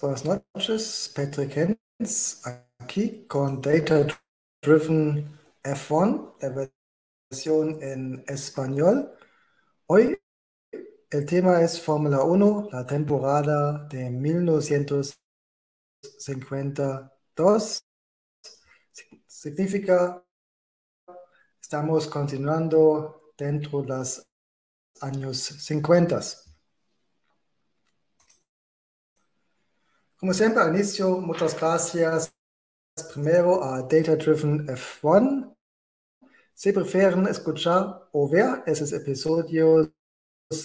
buenas noches. Patrick Hens, aquí con Data Driven F1, la versión en español. Hoy el tema es Fórmula 1, la temporada de 1952. Significa, estamos continuando dentro de los años 50. Como siempre, al inicio, muchas gracias primero a Data Driven F1. Si prefieren escuchar o ver esos episodios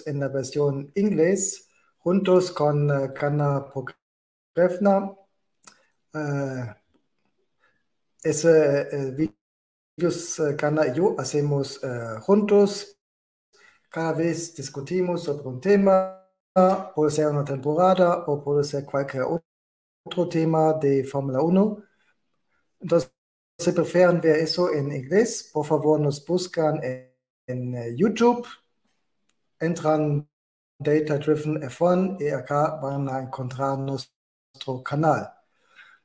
en la versión inglés, juntos con uh, Kana Pogrevna, uh, ese uh, videos Kana yo hacemos juntos. Cada vez discutimos sobre un tema puede ser una temporada o puede ser cualquier otro tema de Fórmula 1. Entonces, si prefieren ver eso en inglés, por favor nos buscan en, eh, YouTube, entran Data Driven F1 y acá van a encontrar nuestro canal.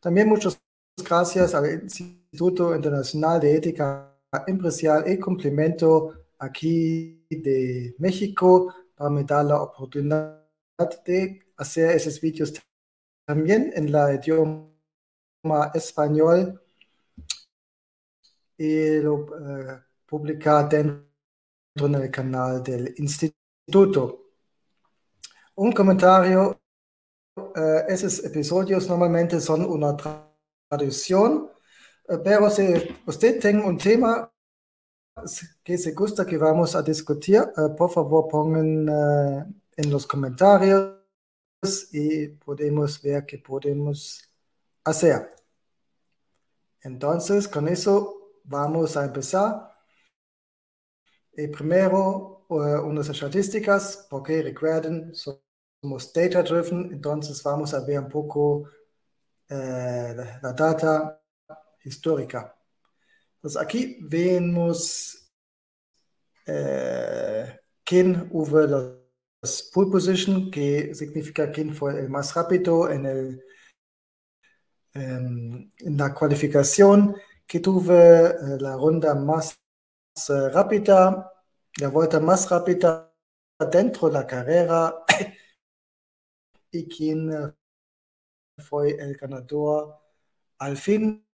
También muchas gracias al Instituto Internacional de Ética Empresarial y Complemento aquí de México para me dar la oportunidad de hacer esos vídeos también en la idioma español y lo uh, publicar dentro del canal del instituto. Un comentario, uh, esos episodios normalmente son una traducción, uh, pero si usted tiene un tema que se gusta que vamos a discutir, por favor pongan en los comentarios y podemos ver qué podemos hacer. Entonces, con eso vamos a empezar. Y primero, uh, unas estadísticas, porque recuerden, somos data driven, entonces vamos a ver un poco eh, la, data histórica. Entonces, aquí vemos eh, quién hubo los pole position, que significa quién fue el más rápido en, el, en la cualificación, que tuve eh, la ronda más eh, rápida, la vuelta más rápida dentro de la carrera y quién eh, fue el ganador al fin.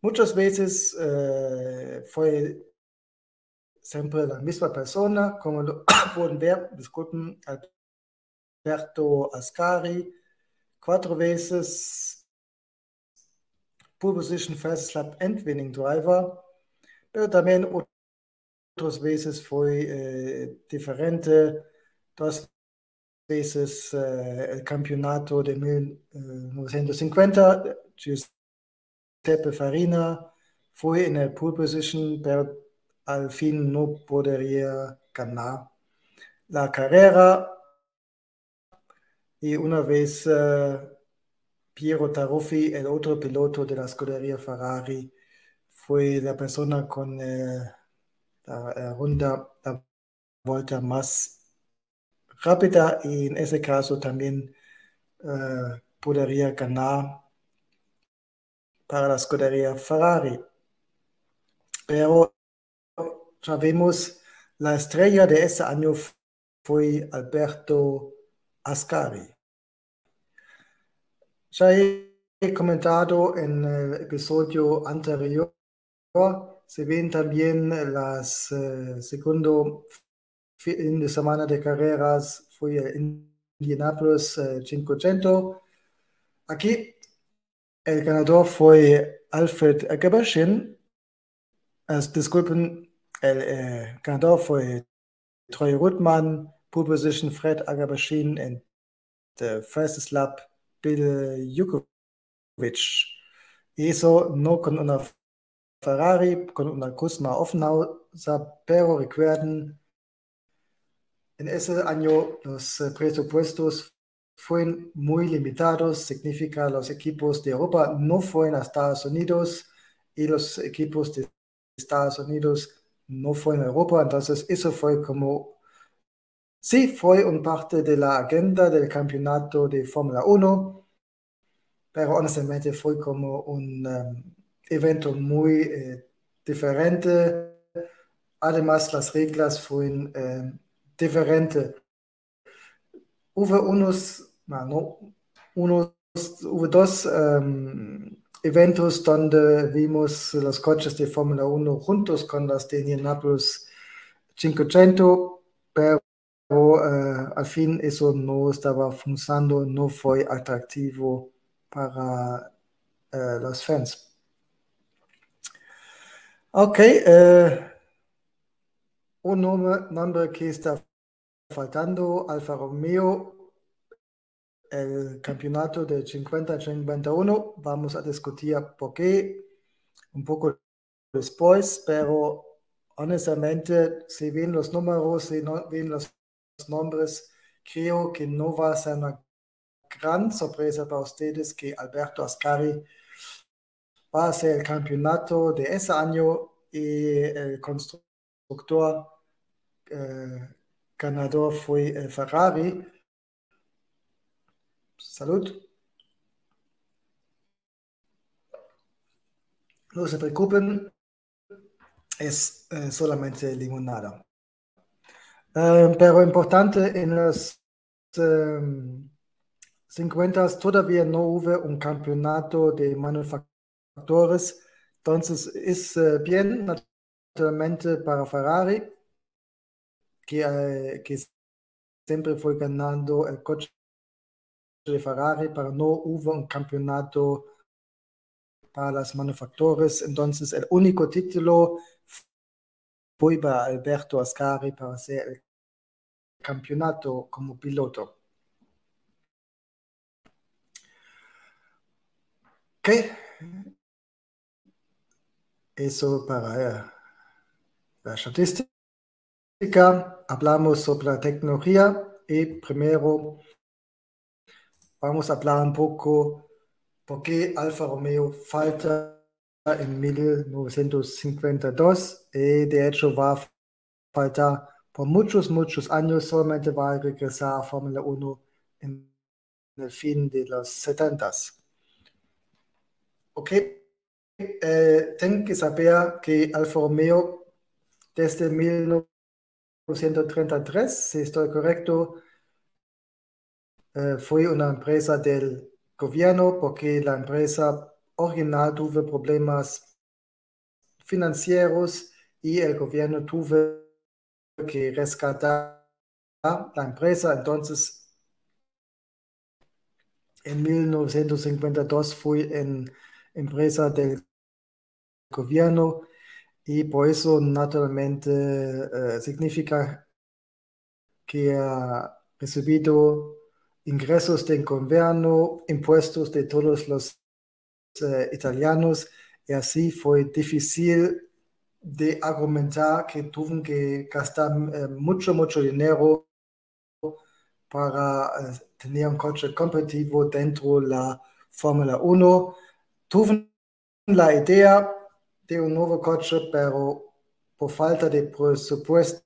Muchas veces fue siempre la misma persona, como lo pueden ver, disculpen, Alberto Ascari, cuatro veces pole position fast lap and winning driver, pero también otras veces fue eh, diferente, dos veces eh, el campeonato de 1950, eh, Giuseppe Farina fue en el pole position, pero al fin no podría ganar la carrera. Y una vez uh, Piero Taruffi, el otro piloto de la escudería Ferrari, fue la persona con uh, la, la, ronda, vuelta más rápida y en ese caso también uh, podría ganar para la escudería Ferrari. Pero sabemos, la estrella de ese año fue Alberto Ascari. Ya he comentado en el episodio anterior, se ven también las eh, segundo fin de semana de carreras, fue en Indianapolis eh, 500. Aquí el ganador fue Alfred Gebershin. disculpen, el eh, ganador fue Troy Ruttmann, pole position Fred Agabashin and the first lap Bill Jukovic. Eso no con una Ferrari, con una Cusma Offenhauser, pero recuerden, en ese año los eh, presupuestos fueron muy limitados, significa los equipos de Europa no fueron a Estados Unidos y los equipos de Estados Unidos no fue en Europa, entonces eso fue como sí fue un parte de la agenda del campeonato de Fórmula 1, pero honestamente fue como un um, evento muy eh, diferente. Además, las reglas fueron eh, diferentes. Hubo unos, no, unos, hubo dos um, eventos donde vimos los coches de Fórmula 1 juntos con las de Indianapolis 500, pero uh, al fin eso no estaba funcionando, no fue atractivo para uh, los fans. Ok, uh, un nombre, nombre, que está faltando, Alfa Romeo, el campeonato de 50-51, vamos a discutir por qué un poco después, pero honestamente, si ven los números, si no ven los nombres, creo que no va a ser una gran sorpresa para ustedes que Alberto Ascari va a ser el campeonato de ese año y el constructor eh, ganador fue el Ferrari. Salud. No se preocupen, es eh, solamente limonada. Eh, pero importante, en los 50 eh, todavía no hubo un campeonato de manufactores, entonces es eh, bien naturalmente para Ferrari, que, que siempre fue ganando el coche de Ferrari, pero no hubo un campeonato para las manufactores, entonces el único título fue para Alberto Ascari para ser el campeonato como piloto. ¿Qué? Eso para la estadística. Hablamos sobre la tecnología y primero vamos a hablar un poco por qué Alfa Romeo falta en 1952 y de hecho va a faltar por muchos, muchos años. Solamente va a regresar a Fórmula 1 en el fin de los 70. Ok, eh, que saber que Alfa Romeo desde 1933, si estoy correcto, eh, fue una empresa del gobierno porque la empresa original tuvo problemas financieros y el gobierno tuvo que rescatar la empresa. Entonces, en 1952 fui en empresa del gobierno y por eso naturalmente eh, significa que ha recibido ingresos del gobierno, impuestos de todos los eh, italianos y así fue difícil de argumentar que tuvieron que gastar eh, mucho, mucho dinero para eh, tener un coche competitivo dentro de la Fórmula 1. Tuvieron la idea de un nuevo coche, pero por falta de presupuesto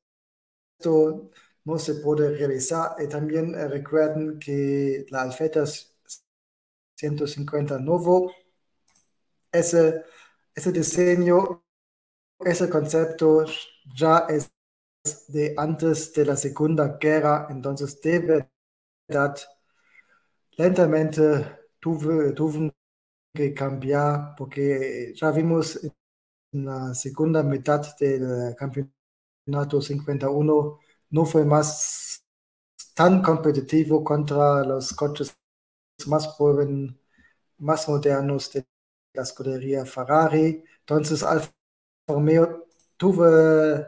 no se puede realizar. Y también eh, recuerden que la Alfeta 150 nuevo, ese, ese diseño ese concepto ya es de antes de la Segunda Guerra, entonces de verdad lentamente tuve, tuve que cambiar porque ya vimos en la segunda mitad del campeonato 51 no fue más tan competitivo contra los coches más jóvenes, más modernos de la escudería Ferrari. Entonces, al Romeo tuve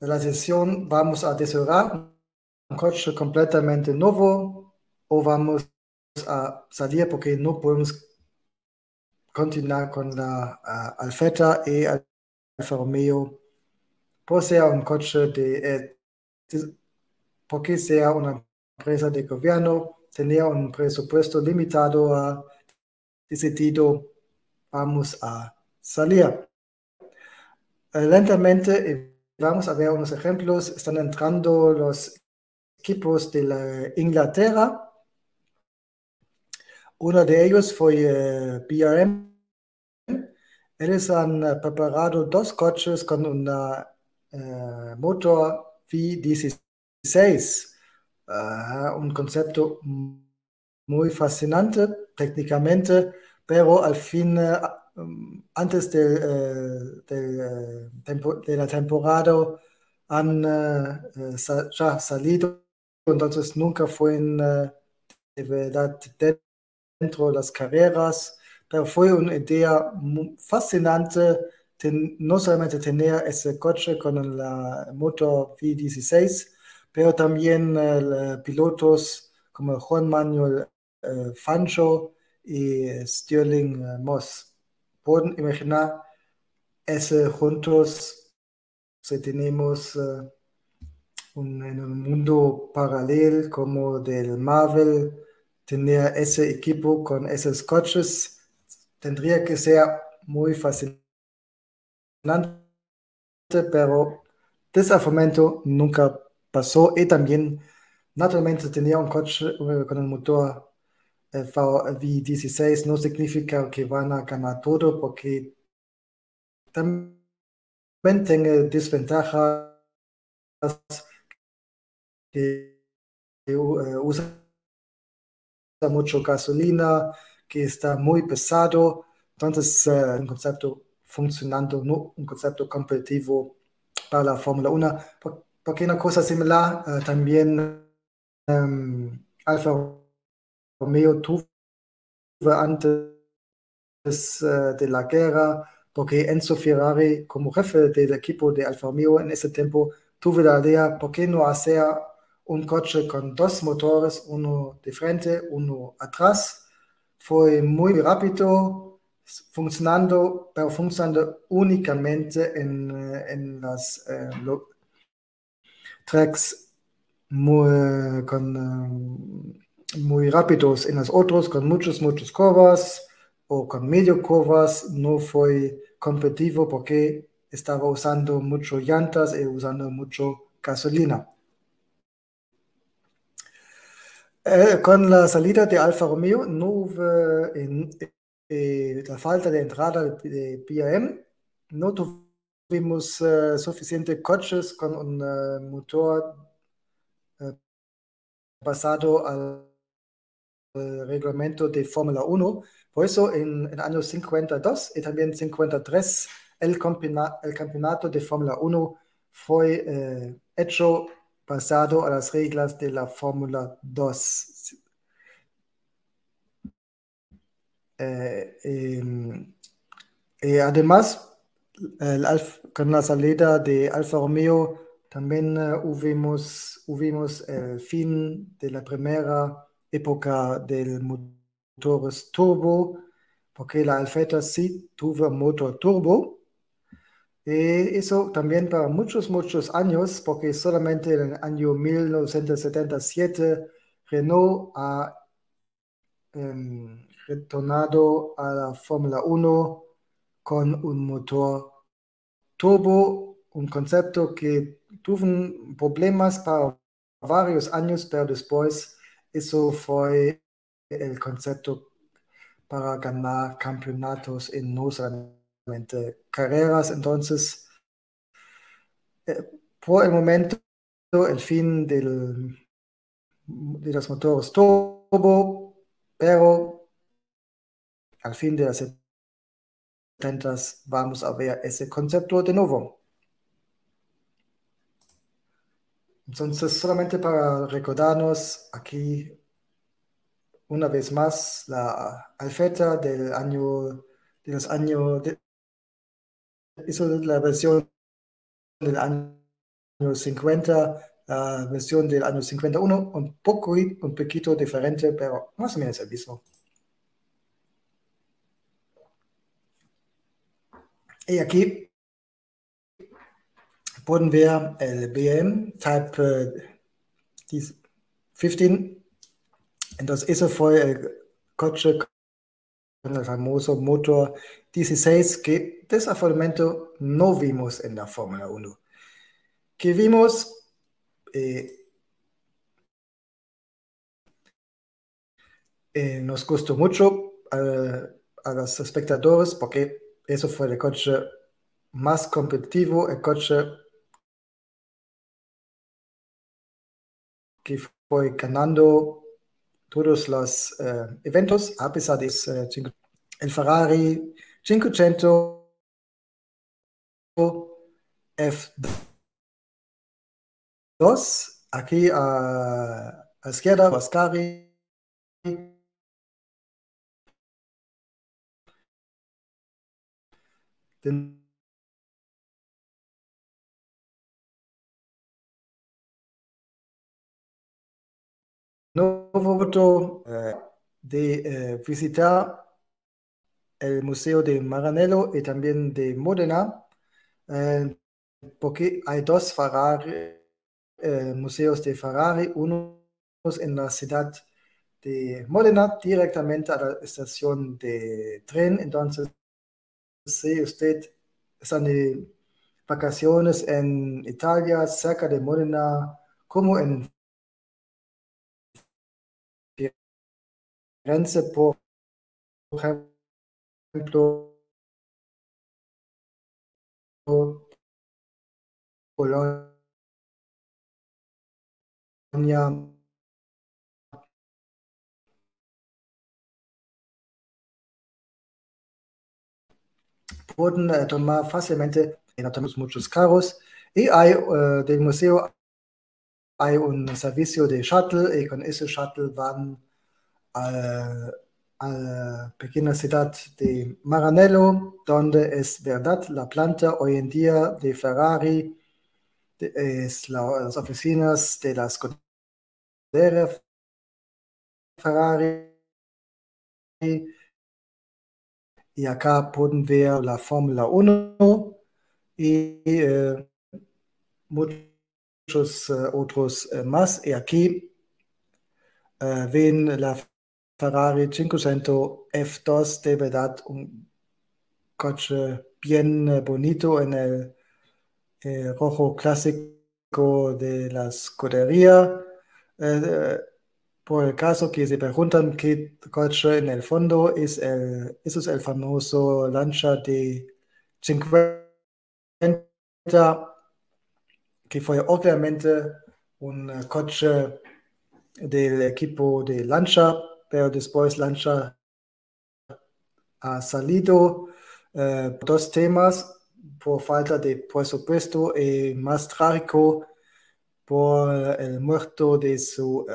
la decisión, vamos a desarrollar un coche completamente nuevo o vamos a salir porque no podemos continuar con la uh, Alfeta y Alfa Romeo por ser un coche de, eh, de, porque sea una empresa de gobierno, tenía un presupuesto limitado decidido vamos a salir. Eh, lentamente y vamos a ver unos ejemplos. Están entrando los equipos de la Inglaterra. Uno de ellos fue eh, BRM. Ellos han eh, preparado dos coches con una eh, motor V16. un concepto muy fascinante técnicamente, pero al fin, antes de, de la temporada, han ya salido, entonces nunca fue de verdad dentro de las carreras, pero fue una idea fascinante no solamente tener ese coche con el motor V16, pero también eh, pilotos como Juan Manuel eh, Fancho y Stirling eh, Moss. Pueden imaginar ese juntos si tenemos un, en un mundo paralelo como del Marvel tener ese equipo con esos coches tendría que ser muy fascinante, pero desafortunadamente nunca pasó y también naturalmente tenía un coche eh, con el motor eh, V16 no significa que van a ganar todo porque también tiene desventajas que eh, usa mucho gasolina, que está muy pesado. Entonces, uh, un concepto funcionando, no un concepto competitivo para la Fórmula 1. Porque una cosa similar uh, también um, Alfa Romeo tuvo antes uh, de la guerra, porque Enzo Ferrari, como jefe del equipo de Alfa Romeo en ese tiempo, tuvo la idea, ¿por qué no hacer un coche con dos motores, uno de frente, uno atrás. Fue muy rápido, funcionando, pero funcionando únicamente en, eh, en las eh, tracks muy, con, eh, muy rápidos. En los otros, con muchos, muchos curvas o con medio curvas, no fue competitivo porque estaba usando mucho llantas y usando mucho gasolina. Con la salida de Alfa Romeo no hubo eh, la falta de entrada de PAM, no tuvimos uh, suficientes coches con un motor basado al, reglamento de Fórmula 1. Por eso en el año 52 y también 53 el, el campeonato de Fórmula 1 fue hecho basado a las reglas de la Fórmula 2. Eh, em, eh, además, con la salida de Alfa Romeo también uh, hubimos, el fin de la primera época del motor turbo, porque la Alfeta sí tuvo motor turbo, eh, eso también para muchos, muchos años, porque solamente en el año 1977 Renault ha em, retornado a la Fórmula 1 con un motor turbo, un concepto que tuvo problemas para varios años, pero después eso fue el concepto para ganar campeonatos en no carreras. Entonces, eh, por el momento, el fin del, de los motores turbo, pero al fin de las 70 vamos a ver ese concepto de nuevo. Entonces, solamente para recordarnos aquí una vez más la alfeta del año de los años hizo la versión del año 50, la versión del año 51, un poco, un poquito diferente, pero más o menos el mismo. Y aquí pueden ver el BM Type 15. Eh, Entonces, eso fue el coche con el famoso motor 16 que desafortunadamente no vimos en la Fórmula 1. que vimos eh, nos gustó mucho a los espectadores porque eso fue el coche más competitivo, el coche que fue ganando todos los eh, eventos a pesar de eh, el Ferrari 500 F2 aquí a, a izquierda Ascari de nuevo voto eh, de eh, visitar el Museo de Maranello y también de Modena, eh, porque hay dos Ferrari, museos de Ferrari, uno en la ciudad de Modena, directamente a la estación de tren, entonces si usted está de vacaciones en Italia, cerca de Modena, como en Firenze, por ejemplo, Polonia, pueden eh, tomar fácilmente en autobús muchos carros. Y hay uh, del museo hay un servicio de shuttle y con ese shuttle van a, a la pequeña ciudad de Maranello, donde es verdad la planta hoy en día de Ferrari, de, es la, las oficinas de la escudería Ferrari y acá pueden ver la Fórmula 1 y eh, muchos eh, otros eh, más. Y aquí ven la Ferrari 500 F2 de verdad un coche bien bonito en el rojo clásico de la escudería por el caso que se preguntan qué coche en el fondo es el, es el famoso Lancia de 50, que fue obviamente un coche del equipo de Lancia, pero después Lancia ha salido eh, dos temas, por falta de presupuesto y más trágico por el muerto de su uh,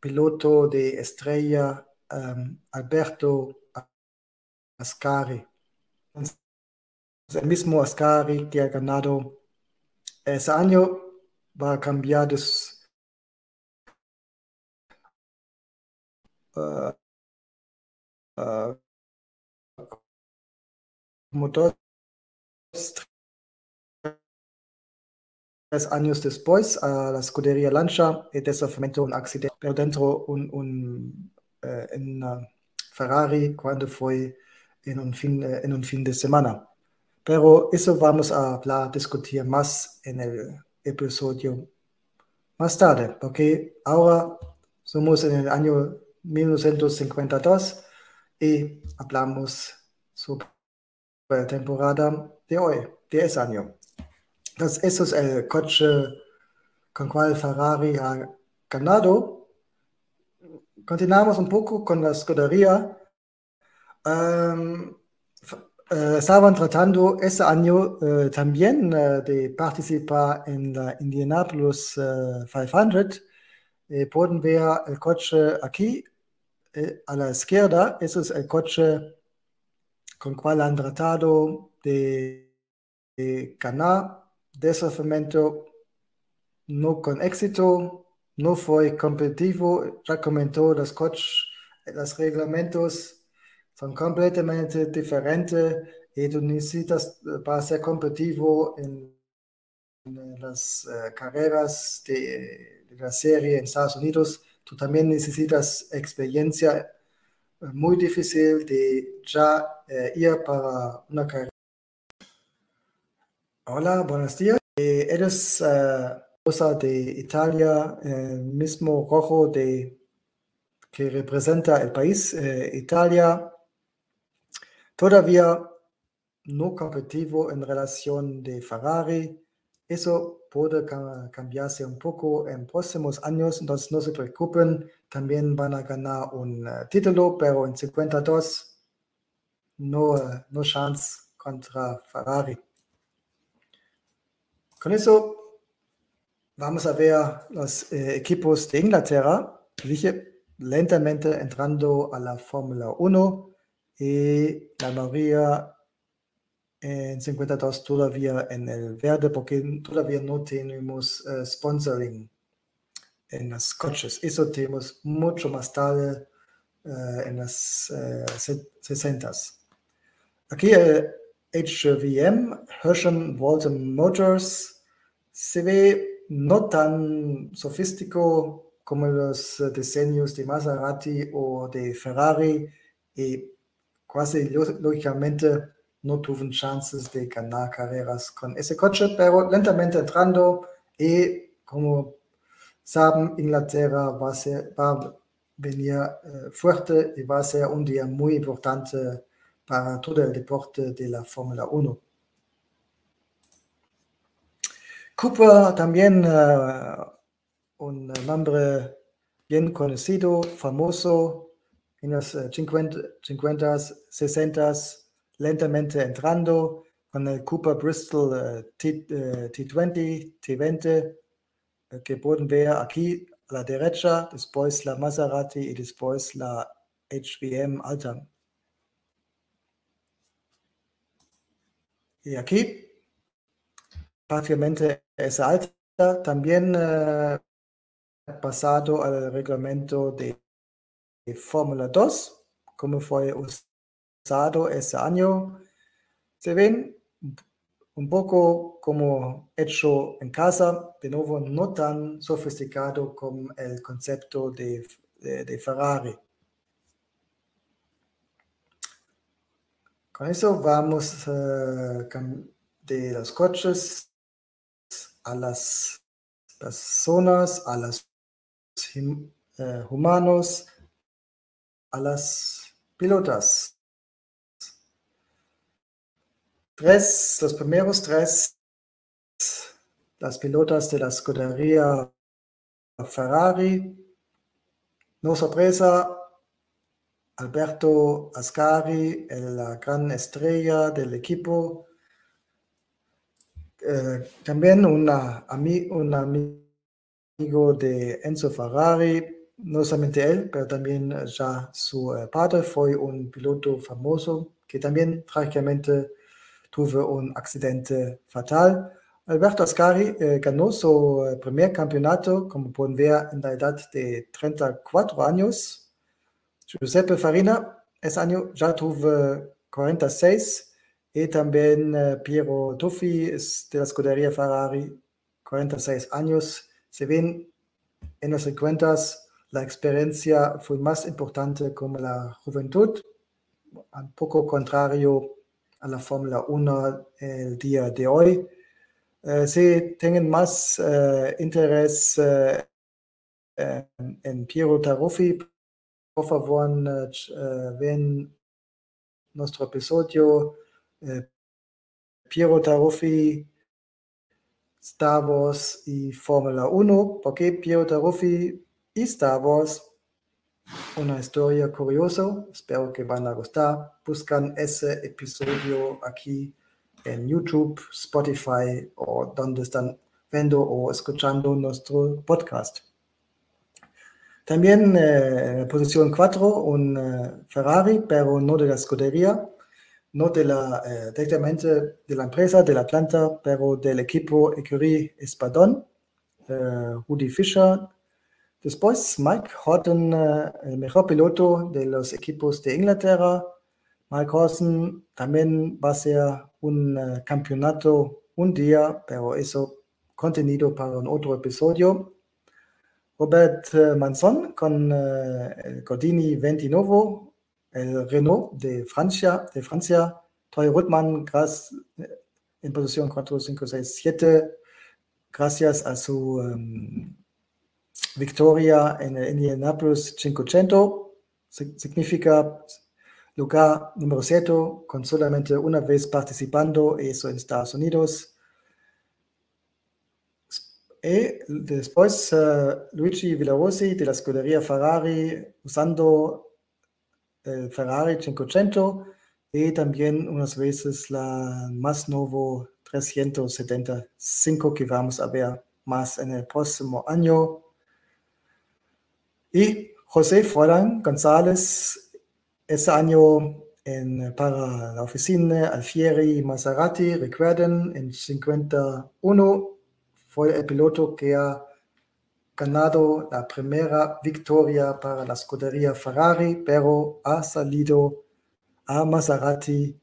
piloto de estrella um, Alberto Ascari. El mismo Ascari que ha ganado ese año va a cambiar de uh, tres años después a la escudería Lancia y desafortunadamente un accidente, pero dentro un, un eh, en Ferrari cuando fue en un, fin, eh, en un fin de semana. Pero eso vamos a hablar, discutir más en el episodio más tarde, porque ahora somos en el año 1952 y hablamos sobre la temporada de hoy, de ese año. Entonces, eso es el coche con Ferrari ha ganado. Continuamos un poco con la escudería. Um, uh, estaban tratando ese año uh, también uh, de participar en la Indianapolis 500. pueden ver el coche aquí a la izquierda. Eso es el coche con cual han tratado de, de ganar desafiamiento no con éxito, no fue competitivo, ya comentó los coches, los reglamentos son completamente diferentes y tú necesitas eh, para ser competitivo en, las uh, carreras de, de, la serie en Estados Unidos, tú también necesitas experiencia uh, muy difícil de ya ir para una carrera Hola, buenos días. eres rosa de Italia, el mismo rojo de, que representa el país, Italia, todavía no competitivo en relación de Ferrari. Eso puede cambiarse un poco en próximos años, entonces no se preocupen, también van a ganar un uh, título, pero en 52 no, uh, no chance contra Ferrari. Con eso vamos a ver los eh, equipos de Inglaterra, dije, lentamente entrando a la Fórmula 1 y la mayoría en 52 todavía en el verde porque todavía no tenemos uh, sponsoring en los coches. Eso tenemos mucho más tarde uh, en las uh, 60. Aquí el HVM, Hersham Walton Motors, se ve no tan sofístico como los diseños de Maserati o de Ferrari y casi lógicamente no tuvieron chances de ganar carreras con ese coche, pero lentamente entrando y como saben, Inglaterra va a, ser, venir uh, fuerte y va a ser un día muy importante para todo el deporte de la Fórmula 1. Cooper también uh, un nombre bien conocido, famoso en los 50, 50 60 lentamente entrando con el Cooper Bristol uh, T, uh, T20, T20, uh, que pueden ver aquí a la derecha, después la Maserati y después la HVM Alta. Y aquí, prácticamente esa alta también pasado al reglamento de, de Fórmula 2, como fue usado ese año. Se ven un poco como hecho en casa, de nuevo no tan sofisticado como el concepto de, de Ferrari. Con eso vamos uh, de los coches a las personas, a los uh, humanos, a las pilotas. Tres, los primeros tres, las pilotas de la escudería Ferrari. No sorpresa, Alberto Ascari, la gran estrella del equipo. Eh, también un amigo de Enzo Ferrari, no solamente él, pero también ya su eh, padre fue un piloto famoso que también trágicamente tuvo un accidente fatal. Alberto Ascari eh, ganó su primer campeonato, como pueden ver, en la edad de 34 años. Giuseppe Farina, ese año ya tuvo 46 y también eh, Piero Tuffi es de la escudería Ferrari, 46 años. Se ven en los 50 la experiencia fue más importante como la juventud, un poco contrario a la Fórmula 1 el día de hoy. Eh, tienen más eh, interés eh, en, Piero Taruffi, favor, ven nuestro episodio Piero Taruffi, Star Wars y Fórmula 1, porque Piero Taruffi y Star Wars una historia curiosa. Espero que van a gustar. Buscan ese episodio aquí en YouTube, Spotify o donde están viendo o escuchando nuestro podcast. También eh, posición 4 un uh, Ferrari, pero no de la escudería, no de la, eh, directamente de la empresa, de la planta, pero del equipo Ecurie Espadón, uh, Rudy Fischer, Después, Mike Horton, eh, el mejor piloto de los equipos de Inglaterra. Mike Horton también va a ser un campeonato un día, pero eso contenido para un otro episodio. Robert uh, Manson con el Gordini 29, el Renault de Francia, de Francia. Toy Rutman, Gras en posición 4, 5, 6, 7. gracias a su um, victoria en el Indianapolis 500, significa lugar número 7 con solamente una vez participando, eso en Estados Unidos. Y después uh, Luigi Villarosi de la escudería Ferrari usando el Ferrari 500 y también unas veces la más nuevo 375 que vamos a ver más en el próximo año. Y José Froilán González, ese año en, para la oficina Alfieri Maserati, recuerden, en 51 fue el piloto que ha ganado la primera victoria para la escudería Ferrari, pero ha salido a Maserati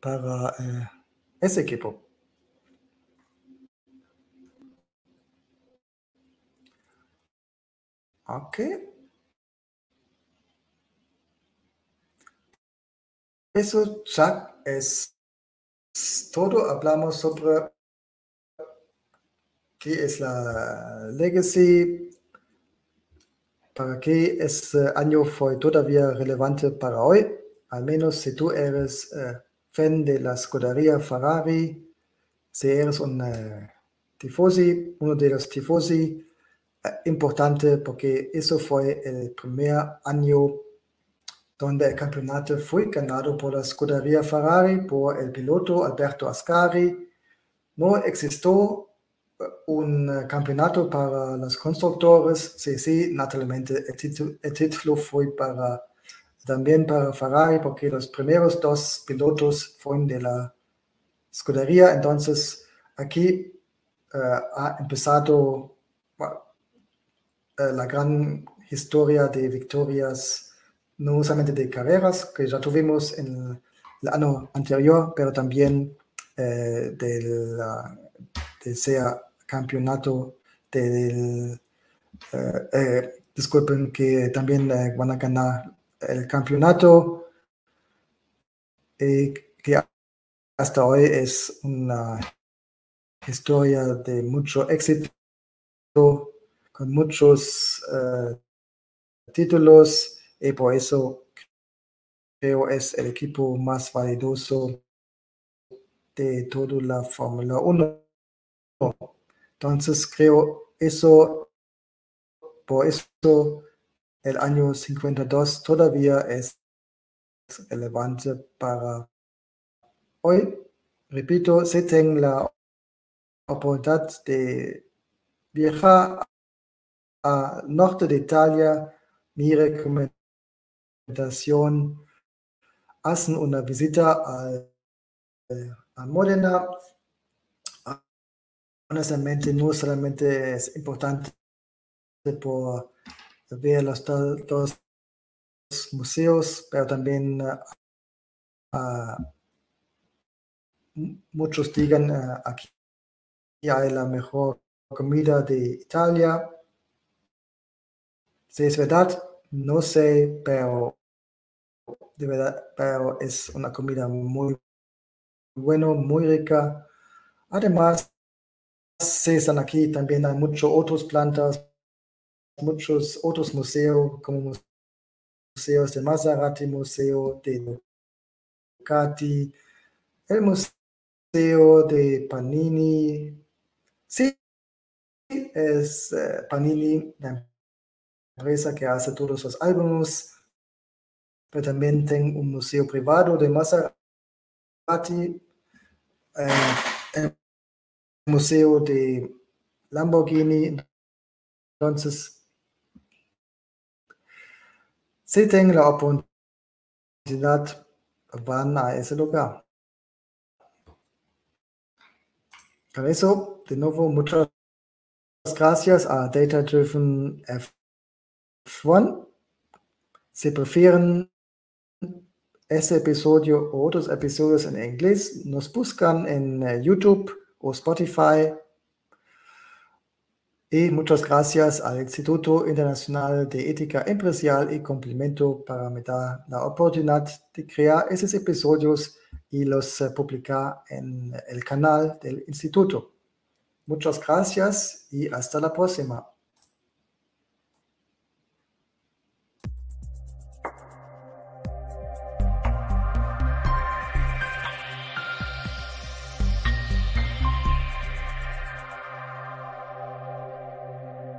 para eh, ese equipo. Ok. Eso es todo. Hablamos sobre qué es la legacy, para qué este año fue todavía relevante para hoy, al menos si tú eres uh, fan de la escudería Ferrari, si eres un uh, tifosi, uno de los tifosi uh, importante porque eso fue el primer año donde el campeonato fue ganado por la escudería Ferrari, por el piloto Alberto Ascari. No existió un eh, campeonato para los constructores, sí, sí, naturalmente el título, fue para también para Ferrari porque los primeros dos pilotos fueron de la escudería, entonces aquí uh, ha empezado uh, la gran historia de victorias, no solamente de carreras que ya tuvimos en el año anterior, pero también uh, de sea campeonato del... Eh, eh, disculpen que también eh, van a ganar el campeonato y que hasta hoy es una historia de mucho éxito con muchos títulos y por eso creo es el equipo más validoso de toda la Fórmula 1. Entonces creo eso, por eso el año 52 todavía es relevante para hoy. Repito, si tengo la oportunidad de viajar al norte de Italia, mi recomendación, hacen una visita a, a Modena, honestamente no solamente es importante por ver los dos museos, pero también uh, muchos digan uh, aquí hay la mejor comida de Italia. Si es verdad, no sé, pero de verdad, pero es una comida muy buena, muy rica. Además, se están aquí también hay muchos otros plantas, muchos otros museos, como museos de Maserati, museo de Ducati, el museo de Panini. Sí, es uh, Panini, la empresa que hace todos los álbumes, pero también tengo un museo privado de Maserati. Uh, museo de Lamborghini. Entonces, si tienen la oportunidad, van a ese lugar. Con eso, de nuevo, muchas gracias a Data Driven F1. Si prefieren ese episodio o otros episodios en inglés, nos buscan en eh, YouTube o Spotify. Y muchas gracias al Instituto Internacional de Ética Empresarial y Complemento para me dar la oportunidad de crear esos episodios y los uh, publicar en el canal del instituto. Muchas gracias y hasta la próxima.